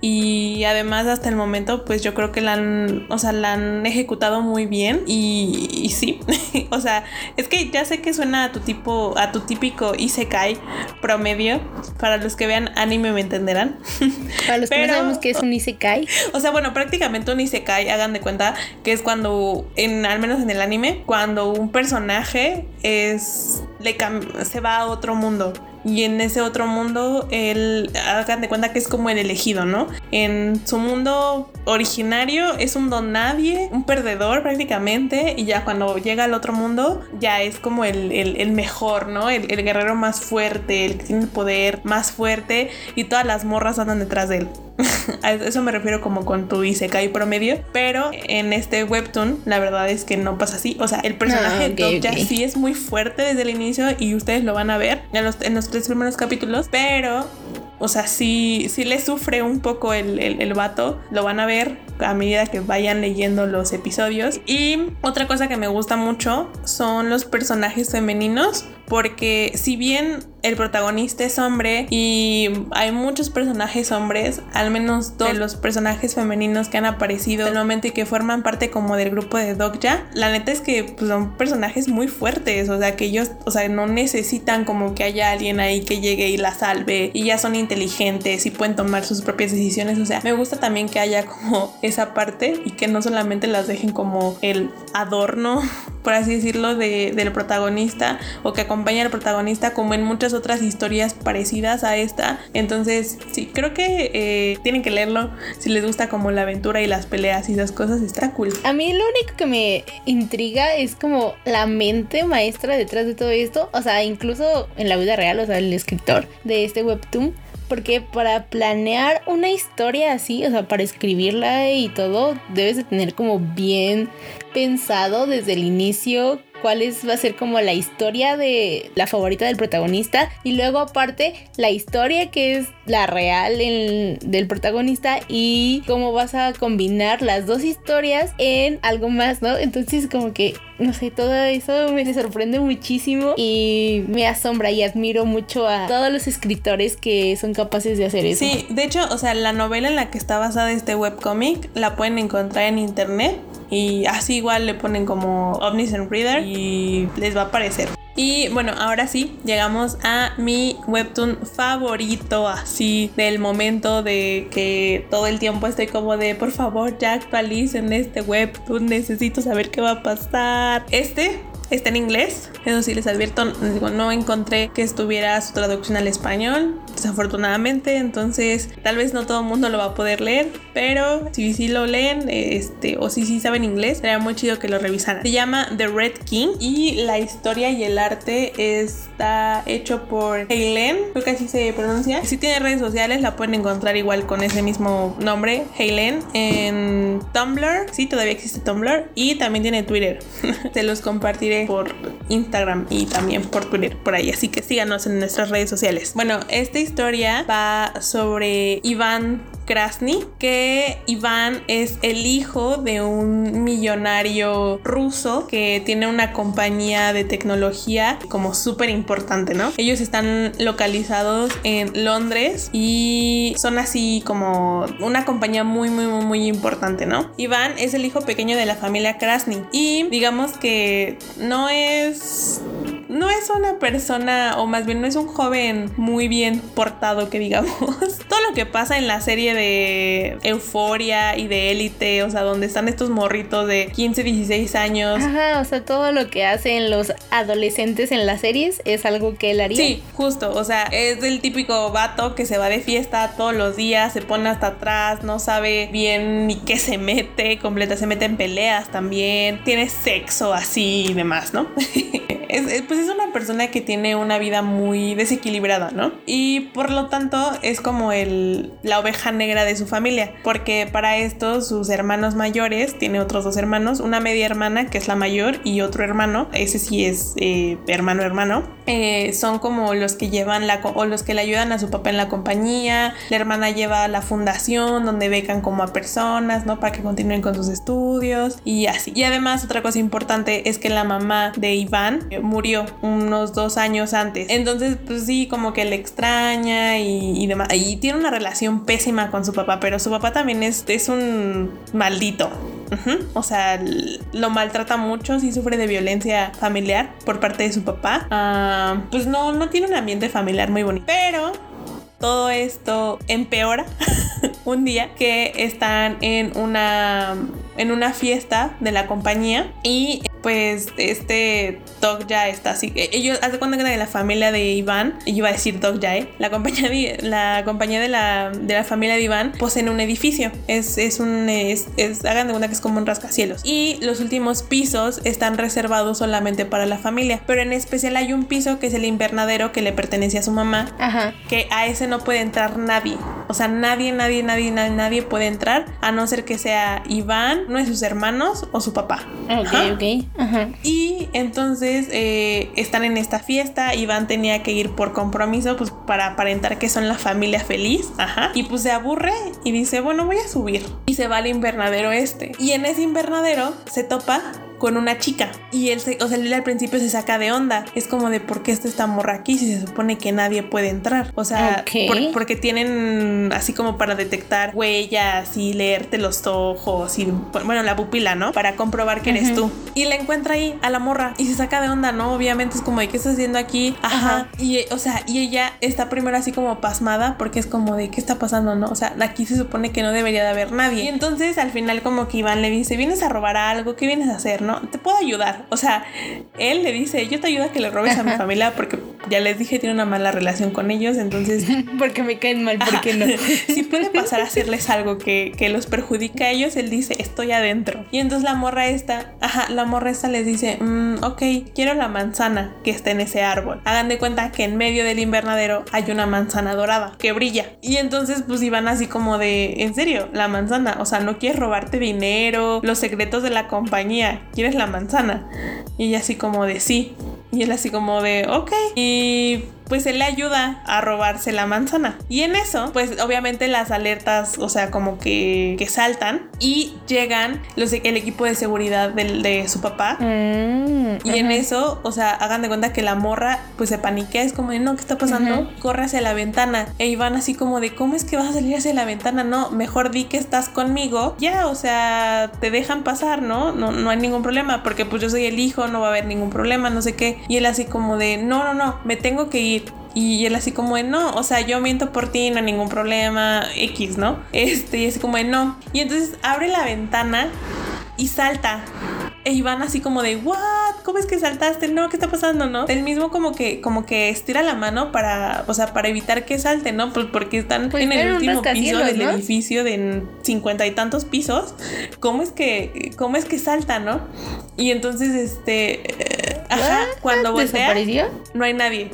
y además hasta el momento pues yo creo que la han, o sea, la han ejecutado muy bien y, sí, (laughs) o sea, es que ya sé que suena a tu tipo, a tu típico isekai promedio, para los que vean anime me entenderán. (laughs) Para los que no sabemos qué es un isekai. O sea, bueno, prácticamente un isekai, hagan de cuenta que es cuando, en, al menos en el anime, cuando un personaje es, le se va a otro mundo y en ese otro mundo él hagan de cuenta que es como el elegido, ¿no? En su mundo originario es un don nadie, un perdedor prácticamente y ya cuando llega al otro mundo ya es como el, mejor, ¿no? El, el, guerrero más fuerte, el que tiene el poder más fuerte y todas las morras andan detrás de él. (laughs) a eso me refiero como con tu Isekai promedio. Pero en este webtoon, la verdad es que no pasa así. O sea, el personaje de ah, sí es muy fuerte desde el inicio y ustedes lo van a ver en los, en los tres primeros capítulos. Pero o sea, sí, sí le sufre un poco el, el, el, vato. Lo van a ver a medida que vayan leyendo los episodios. Y otra cosa que me gusta mucho son los personajes femeninos. Porque si bien el protagonista es hombre y hay muchos personajes hombres, al menos dos de los personajes femeninos que han aparecido momento y que forman parte como del grupo de Dogja, la neta es que pues, son personajes muy fuertes, o sea, que ellos, o sea, no necesitan como que haya alguien ahí que llegue y la salve y ya son inteligentes y pueden tomar sus propias decisiones, o sea, me gusta también que haya como (laughs) esa parte y que no solamente las dejen como el adorno, (laughs) por así decirlo, de, del protagonista o que acompaña al protagonista como en muchas otras historias parecidas a esta. Entonces, sí, creo que eh, tienen que leerlo si les gusta como la aventura y las peleas y esas cosas. Está cool. A mí lo único que me intriga es como la mente maestra detrás de todo esto. O sea, incluso en la vida real, o sea, el escritor de este webtoon porque para planear una historia así, o sea, para escribirla y todo, debes de tener como bien pensado desde el inicio cuál es, va a ser como la historia de la favorita del protagonista y luego aparte la historia que es la real del protagonista y cómo vas a combinar las dos historias en algo más, ¿no? Entonces como que, no sé, todo eso me sorprende muchísimo y me asombra y admiro mucho a todos los escritores que son capaces de hacer eso. Sí, de hecho, o sea, la novela en la que está basada este webcomic la pueden encontrar en internet y así igual le ponen como Omniscient Reader y les va a aparecer. Y bueno, ahora sí, llegamos a mi webtoon favorito, así del momento de que todo el tiempo estoy como de, por favor, ya actualicen este webtoon, necesito saber qué va a pasar. Este Está en inglés, eso sí les advierto, no encontré que estuviera su traducción al español, desafortunadamente, entonces tal vez no todo el mundo lo va a poder leer, pero si sí lo leen, este, o si sí saben inglés, sería muy chido que lo revisaran. Se llama The Red King y la historia y el arte está hecho por Helen, creo que así se pronuncia. Si tiene redes sociales, la pueden encontrar igual con ese mismo nombre, Helen, en Tumblr, sí, todavía existe Tumblr, y también tiene Twitter. (laughs) se los compartiré por Instagram y también por Twitter, por ahí. Así que síganos en nuestras redes sociales. Bueno, esta historia va sobre Iván Krasny, que Iván es el hijo de un millonario ruso que tiene una compañía de tecnología como súper importante, ¿no? Ellos están localizados en Londres y son así como una compañía muy, muy, muy, muy importante, ¿no? Iván es el hijo pequeño de la familia Krasny y digamos que no es no es una persona, o más bien no es un joven muy bien portado, que digamos. (laughs) Todo lo que pasa en la serie de Euforia y de Élite, o sea, donde están estos morritos de 15, 16 años. Ajá, o sea, todo lo que hacen los adolescentes en las series es algo que él haría. Sí, justo, o sea, es el típico vato que se va de fiesta todos los días, se pone hasta atrás, no sabe bien ni qué se mete, completa, se mete en peleas también, tiene sexo así y demás, ¿no? (laughs) es, pues es una persona que tiene una vida muy desequilibrada, ¿no? Y por lo tanto es como el, la oveja negra de su familia, porque para esto sus hermanos mayores, tiene otros dos hermanos, una media hermana que es la mayor y otro hermano, ese sí es eh, hermano hermano, eh, son como los que llevan la, o los que le ayudan a su papá en la compañía, la hermana lleva la fundación donde becan como a personas, ¿no? Para que continúen con sus estudios y así. Y además otra cosa importante es que la mamá de Iván murió unos dos años antes. Entonces, pues sí, como que le extraña y, demás. Y tiene una relación pésima con su papá, pero su papá también es, es un maldito. O sea, lo maltrata mucho, sí sufre de violencia familiar por parte de su papá. Ah, pues no, no tiene un ambiente familiar muy bonito. Pero todo esto empeora (laughs) un día que están en una en una fiesta de la compañía y pues este Dog ya está así. E, ellos, hace cuenta que de la familia de Iván, yo iba a decir Dog ya, ¿eh? la compañía de la, compañía de la, de la familia de Iván poseen un edificio. Es, es un, es, hagan de cuenta que es como un rascacielos. Y los últimos pisos están reservados solamente para la familia. Pero en especial hay un piso que es el invernadero que le pertenece a su mamá. Ajá. Que a ese no puede entrar nadie. O sea, nadie, nadie, nadie, nadie, nadie puede entrar a no ser que sea Iván uno de sus hermanos o su papá. Ok, ok. Ajá. Y entonces eh, están en esta fiesta. Iván tenía que ir por compromiso, pues para aparentar que son la familia feliz. Ajá. Y pues se aburre y dice, bueno, voy a subir. Y se va al invernadero este. Y en ese invernadero se topa con una chica. Y él, se, o sea, él al principio se saca de onda. Es como de por qué está esta morra aquí si se supone que nadie puede entrar. O sea, porque tienen así como para detectar huellas y leerte los ojos y bueno, la pupila, ¿no? Para comprobar que eres tú. Y la encuentra ahí a la morra y se saca de onda, ¿no? Obviamente es como de qué estás haciendo aquí. Ajá. Y o sea, y ella está primero así como pasmada porque es como de qué está pasando, ¿no? O sea, aquí se supone que no debería de haber nadie. Y entonces al final como que Iván le dice, vienes a robar algo, ¿qué vienes a hacer, no? Te puedo ayudar. O sea, él le dice, yo te ayudo a que le robes a mi familia porque ya les dije, tiene una mala relación con ellos, entonces... (laughs) porque me caen mal, porque no? (laughs) si puede pasar a hacerles algo que, los perjudica a ellos, él dice, estoy adentro. Y entonces la morra esta, ajá, la morra esta les dice, mm, ok, quiero la manzana que está en ese árbol. Hagan de cuenta que en medio del invernadero hay una manzana dorada que brilla. Y entonces pues iban así como de, en serio, la manzana, o sea, no quieres robarte dinero, los secretos de la compañía, ¿quieres la manzana? Y ella así como de sí. Y él así como de, ok. Y pues él le ayuda a robarse la manzana. Y en eso, pues obviamente las alertas, o sea, como que, que saltan y llegan los, el equipo de seguridad de su papá. Mm, y en eso, o sea, hagan de cuenta que la morra pues se paniquea, es como de, no, ¿qué está pasando? Corre hacia la ventana. E van así como de, ¿cómo es que vas a salir hacia la ventana? No, mejor di que estás conmigo. Ya, o sea, te dejan pasar, ¿no? No, no hay ningún problema, porque pues yo soy el hijo, no va a haber ningún problema, no sé qué. Y él así como de, no, no, no, me tengo que ir. Y él así como de no, o sea, yo miento por ti, no hay ningún problema, X, ¿no? (laughs) Este, y así como de no. Y entonces abre la ventana y salta. E Iván así como de, ¿what? ¿Cómo es que saltaste? No, ¿qué está pasando, no? Él mismo como que, como que estira la mano para, o sea, para evitar que salte, ¿no? Pues porque están pues en el último piso del edificio de cincuenta y tantos pisos. ¿Cómo es que, cómo es que salta, no? Y entonces, este, eh, ajá, cuando voltea, no hay nadie.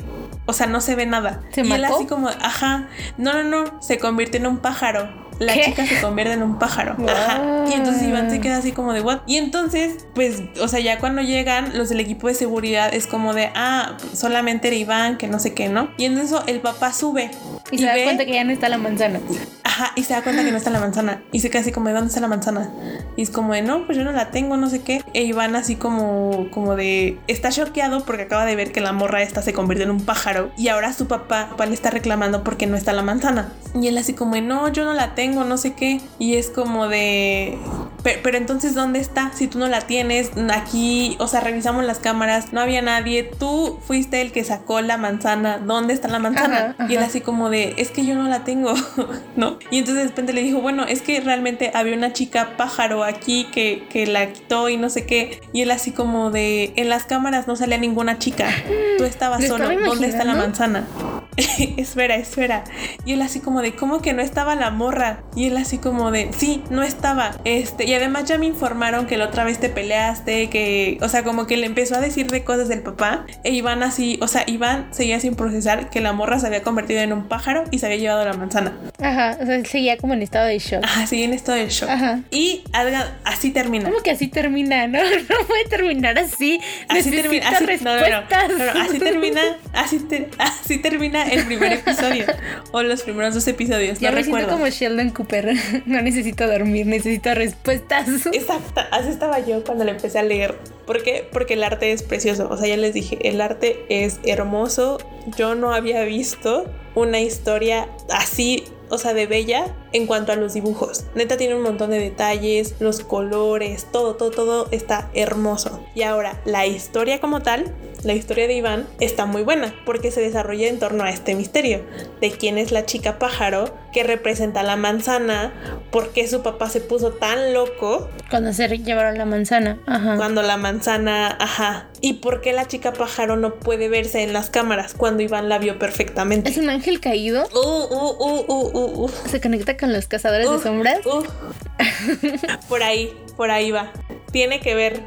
O sea, no se ve nada. ¿Se y él así como, ajá, no, no, no, se convierte en un pájaro la chica se convierte en un pájaro. Ajá. Y entonces Iván se queda así como de what? Y entonces, pues, o sea, ya cuando llegan los del equipo de seguridad es como de, ah, solamente era Iván, que no sé qué, ¿no? Y entonces el papá sube. Y, se da cuenta que ya no está la manzana. Y se da cuenta que no está la manzana. Y se queda así como, ¿de dónde está la manzana? Y es como de, no, pues yo no la tengo, no sé qué. E Iván así como, como de, está choqueado porque acaba de ver que la morra esta se convirtió en un pájaro. Y ahora su papá, papá le está reclamando porque no está la manzana. Y él así como de, no, yo no la tengo, no sé qué. Y es como de, pero, entonces, ¿dónde está? Si tú no la tienes, aquí, o sea, revisamos las cámaras, no había nadie, tú fuiste el que sacó la manzana, ¿dónde está la manzana? Y él así como de, es que yo no la tengo, (laughs) ¿no? Y entonces de repente le dijo, bueno, es que realmente había una chica pájaro aquí que, que la quitó y no sé qué. Y él así como de, en las cámaras no salía ninguna chica, (gasps) tú estabas solo, ¿dónde está la manzana? (laughs) espera, espera. Y él así como de, ¿cómo que no estaba la morra? Y él así como de, sí, no estaba. Este, y además ya me informaron que la otra vez te peleaste, que, o sea, como que le empezó a decir de cosas del papá. E Iván así, o sea, Iván seguía sin procesar que la morra se había convertido en un pájaro y se había llevado la manzana. Ajá, o sea, seguía como en estado de shock. Ajá, seguía en estado de shock. Ajá. Y así termina. ¿Cómo que así termina? (laughs) No, no puede terminar así. Así termina. Así, no, no, no, así termina, así, (laughs) así termina el primer episodio o los primeros dos episodios. Ya no me recuerdo. siento como Sheldon Cooper. (laughs) No necesito dormir, necesito respuestas. Exacto, así estaba yo cuando le empecé a leer. ¿Por qué? Porque el arte es precioso. O sea, ya les dije, el arte es hermoso. Yo no había visto una historia así o sea, de bella en cuanto a los dibujos. Neta tiene un montón de detalles, los colores, todo, todo, todo está hermoso. Y ahora, la historia como tal, la historia de Iván está muy buena porque se desarrolla en torno a este misterio de quién es la chica pájaro que representa la manzana, por qué su papá se puso tan loco cuando se llevaron la manzana, ajá. Cuando la manzana, ajá. Y por qué la chica pájaro no puede verse en las cámaras cuando Iván la vio perfectamente. ¿Es un ángel caído? Uh, uh, uh, uh, uh, uh. ¿Se conecta con los cazadores de sombras? (laughs) por ahí, por ahí va. Tiene que ver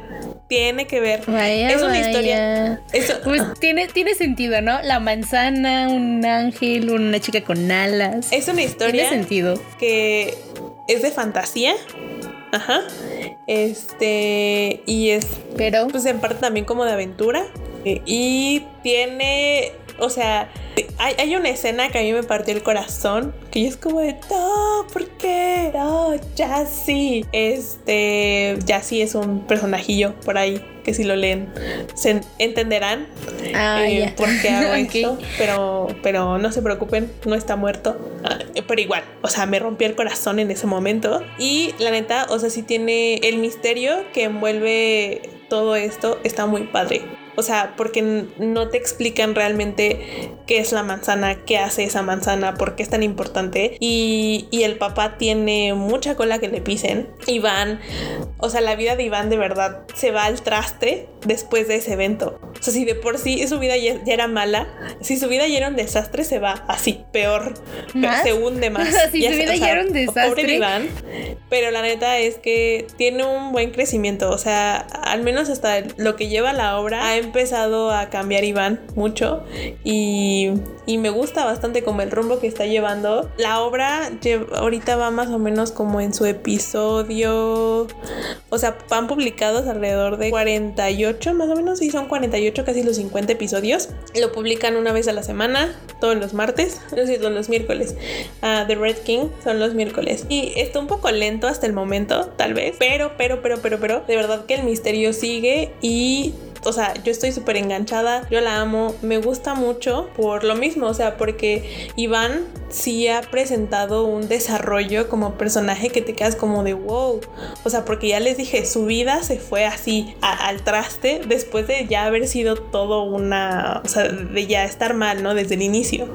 tiene que ver. Vaya, es una vaya. historia. Eso, Pues tiene, tiene sentido, ¿no? La manzana, un ángel, una chica con alas. es una historia Tiene sentido. que es de fantasía. Ajá. Este. Y es Pero pues en parte también como de aventura. Eh, Y tiene, o sea, hay, hay una escena que a mí me partió el corazón, que yo es como de, no, ¿por qué? No, Jassy. Este, Jassy es un personajillo por ahí que si lo leen se entenderán Ah, eh, por qué hago (laughs) esto, pero, pero no se preocupen, no está muerto. Ah, pero igual, o sea, me rompió el corazón en ese momento. Y la neta, o sea, sí tiene el misterio que envuelve todo esto, está muy padre. O sea, porque no te explican realmente qué es la manzana, qué hace esa manzana, por qué es tan importante. Y, y el papá tiene mucha cola que le pisen. Iván, o sea, la vida de Iván de verdad se va al traste después de ese evento. O sea, si de por sí su vida ya, ya era mala, si su vida ya era un desastre, se va así, peor. Pe- ¿Más? Se hunde más. (laughs) O sea, si Ya su vida o ya era un Pobre desastre. Iván. Pero la neta es que tiene un buen crecimiento. O sea, al menos hasta lo que lleva la obra, ha empezado a cambiar Iván mucho. Y, y me gusta bastante como el rumbo que está llevando. La obra ahorita va más o menos como en su episodio. O sea, van publicados alrededor de 48, más o menos. Sí, son 48, casi los 50 episodios. Lo publican una vez a la semana, todos los martes. No sé, los miércoles. Ah, The Red King son los miércoles. Y está un poco lento hasta el momento, tal vez. Pero, pero, pero, pero, pero, de verdad que el misterio sigue y o sea, yo estoy súper enganchada, yo la amo, me gusta mucho por lo mismo, o sea, porque Iván sí ha presentado un desarrollo como personaje que te quedas como de wow, o sea, porque ya les dije, su vida se fue así a- al traste después de ya haber sido todo una, o sea, de ya estar mal, ¿no? Desde el inicio.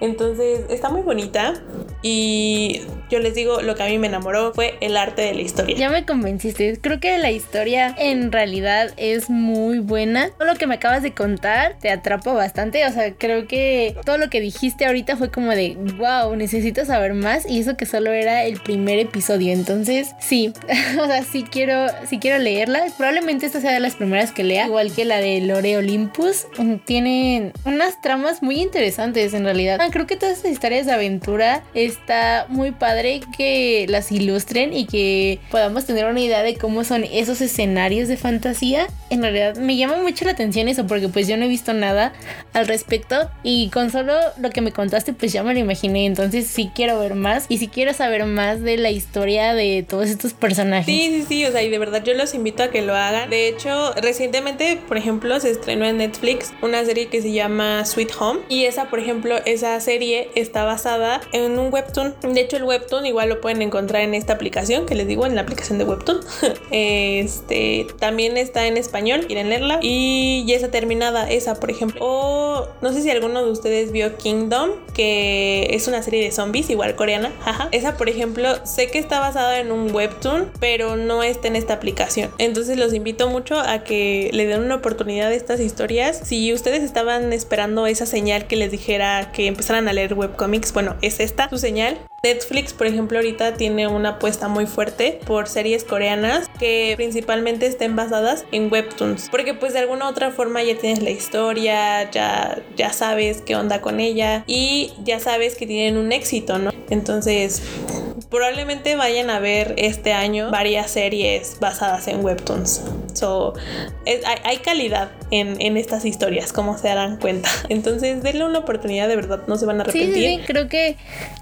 Entonces, está muy bonita y yo les digo, lo que a mí me enamoró fue el arte de la historia. Ya me convenciste. Creo que la historia en realidad es muy buena. Todo lo que me acabas de contar te atrapa bastante. O sea, creo que todo lo que dijiste ahorita fue como de wow, necesito saber más. Y eso que solo era el primer episodio. Entonces, sí. (laughs) o sea, sí quiero, sí quiero leerla. Probablemente esta sea de las primeras que lea. Igual que la de Lore Olympus. Mm, Tienen unas tramas muy interesantes en realidad. Ah, creo que todas estas historias de aventura es está muy padre que las ilustren y que podamos tener una idea de cómo son esos escenarios de fantasía. En realidad me llama mucho la atención eso porque pues yo no he visto nada al respecto y con solo lo que me contaste pues ya me lo imaginé. Entonces sí quiero ver más y sí quiero saber más de la historia de todos estos personajes. Sí, sí, sí, o sea, y de verdad yo los invito a que lo hagan. De hecho, recientemente, por ejemplo, se estrenó en Netflix una serie que se llama Sweet Home y esa, por ejemplo, esa serie está basada en un webtoon. De hecho, el webtoon igual lo pueden encontrar en esta aplicación que les digo, en la aplicación de webtoon. (laughs) este también está en español, quieren leerla y ya está terminada esa, por ejemplo. O no sé si alguno de ustedes vio Kingdom, que es una serie de zombies, igual coreana. Jaja. Esa, por ejemplo, sé que está basada en un webtoon, pero no está en esta aplicación. Entonces los invito mucho a que le den una oportunidad a estas historias. Si ustedes estaban esperando esa señal que les dijera que empezaran a leer webcomics, bueno, es esta su señal. Netflix, por ejemplo, ahorita tiene una apuesta muy fuerte por series coreanas que principalmente estén basadas en webtoons, porque pues de alguna u otra forma ya tienes la historia, ya ya sabes qué onda con ella y ya sabes que tienen un éxito, ¿no? Entonces, probablemente vayan a ver este año varias series basadas en webtoons. So, hay, calidad en, en, estas historias, como se darán cuenta. (laughs) Entonces, denle una oportunidad, de verdad, no se van a arrepentir. Sí, sí, creo que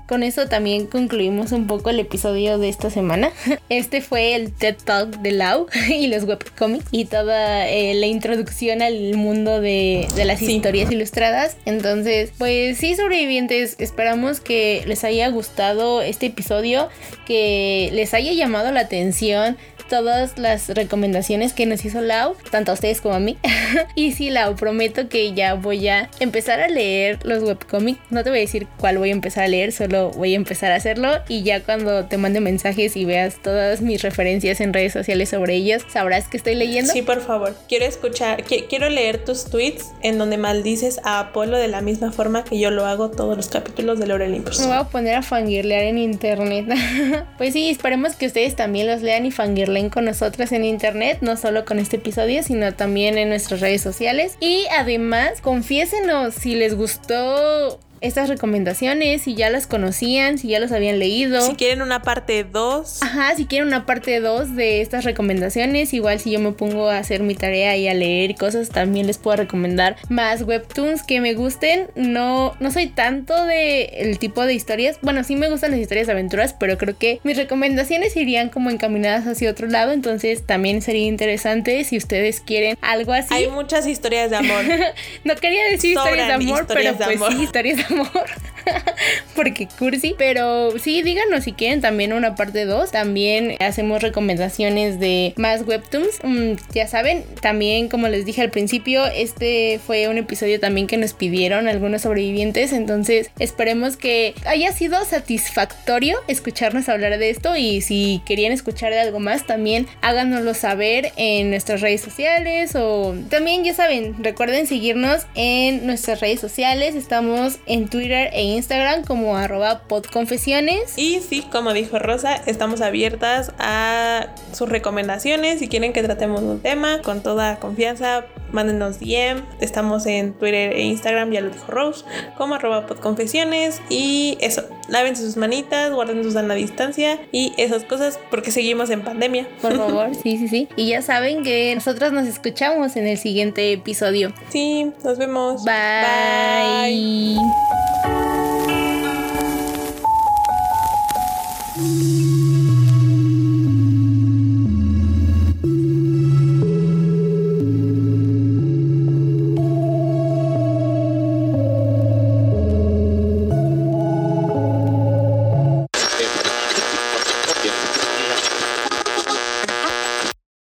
con eso también concluimos un poco el episodio de esta semana. (laughs) Este fue el TED Talk de Lau (laughs) y los webcomics y toda eh, la introducción al mundo de, de las historias ilustradas. Entonces, pues sí, sobrevivientes, esperamos que les haya gustado este episodio, que les haya llamado la atención todas las recomendaciones que nos hizo Lau, tanto a ustedes como a mí. (laughs) y sí, Lau, prometo que ya voy a empezar a leer los webcomics. No te voy a decir cuál voy a empezar a leer, solo voy a empezar a hacerlo. Y ya cuando te mande mensajes y veas todas mis referencias en redes sociales sobre ellas, sabrás que estoy leyendo. Sí, por favor. Quiero escuchar, quiero leer tus tweets en donde maldices a Apolo de la misma forma que yo lo hago todos los capítulos de Lore Olympus. Me voy a poner a fangirlear en internet. (laughs) pues sí, esperemos que ustedes también los lean y fangirleen con nosotras en internet, no solo con este episodio, sino también en nuestras redes sociales. Y además, confiésenos si les gustó estas recomendaciones, si ya las conocían, si ya los habían leído. Si quieren una parte 2. Ajá, si quieren una parte 2 de estas recomendaciones, igual si yo me pongo a hacer mi tarea y a leer cosas, también les puedo recomendar más webtoons que me gusten. No, no soy tanto de el tipo de historias. Bueno, sí me gustan las historias de aventuras, pero creo que mis recomendaciones irían como encaminadas hacia otro lado. Entonces también sería interesante si ustedes quieren algo así. Hay muchas historias de amor. (laughs) no quería decir historias de amor, pero pues sí, historias de amor. (laughs) porque cursi. Pero sí, díganos si quieren también una parte 2. También hacemos recomendaciones de más webtoons. Mm, ya saben, también como les dije al principio, este fue un episodio también que nos pidieron algunos sobrevivientes. Entonces esperemos que haya sido satisfactorio escucharnos hablar de esto. Y si querían escuchar de algo más, también háganoslo saber en nuestras redes sociales. O también ya saben, recuerden seguirnos en nuestras redes sociales. Estamos en Twitter e Instagram como arroba podconfesiones. Y sí, como dijo Rosa, estamos abiertas a sus recomendaciones. Si quieren que tratemos un tema, con toda confianza, mándenos DM. Estamos en Twitter e Instagram, ya lo dijo Rose, como arroba podconfesiones. Y eso, lávense sus manitas, guarden su sana distancia y esas cosas porque seguimos en pandemia. Por (laughs) favor, sí, sí, sí. Y ya saben que nosotros nos escuchamos en el siguiente episodio. Sí, nos vemos. Bye. Bye. Thank you.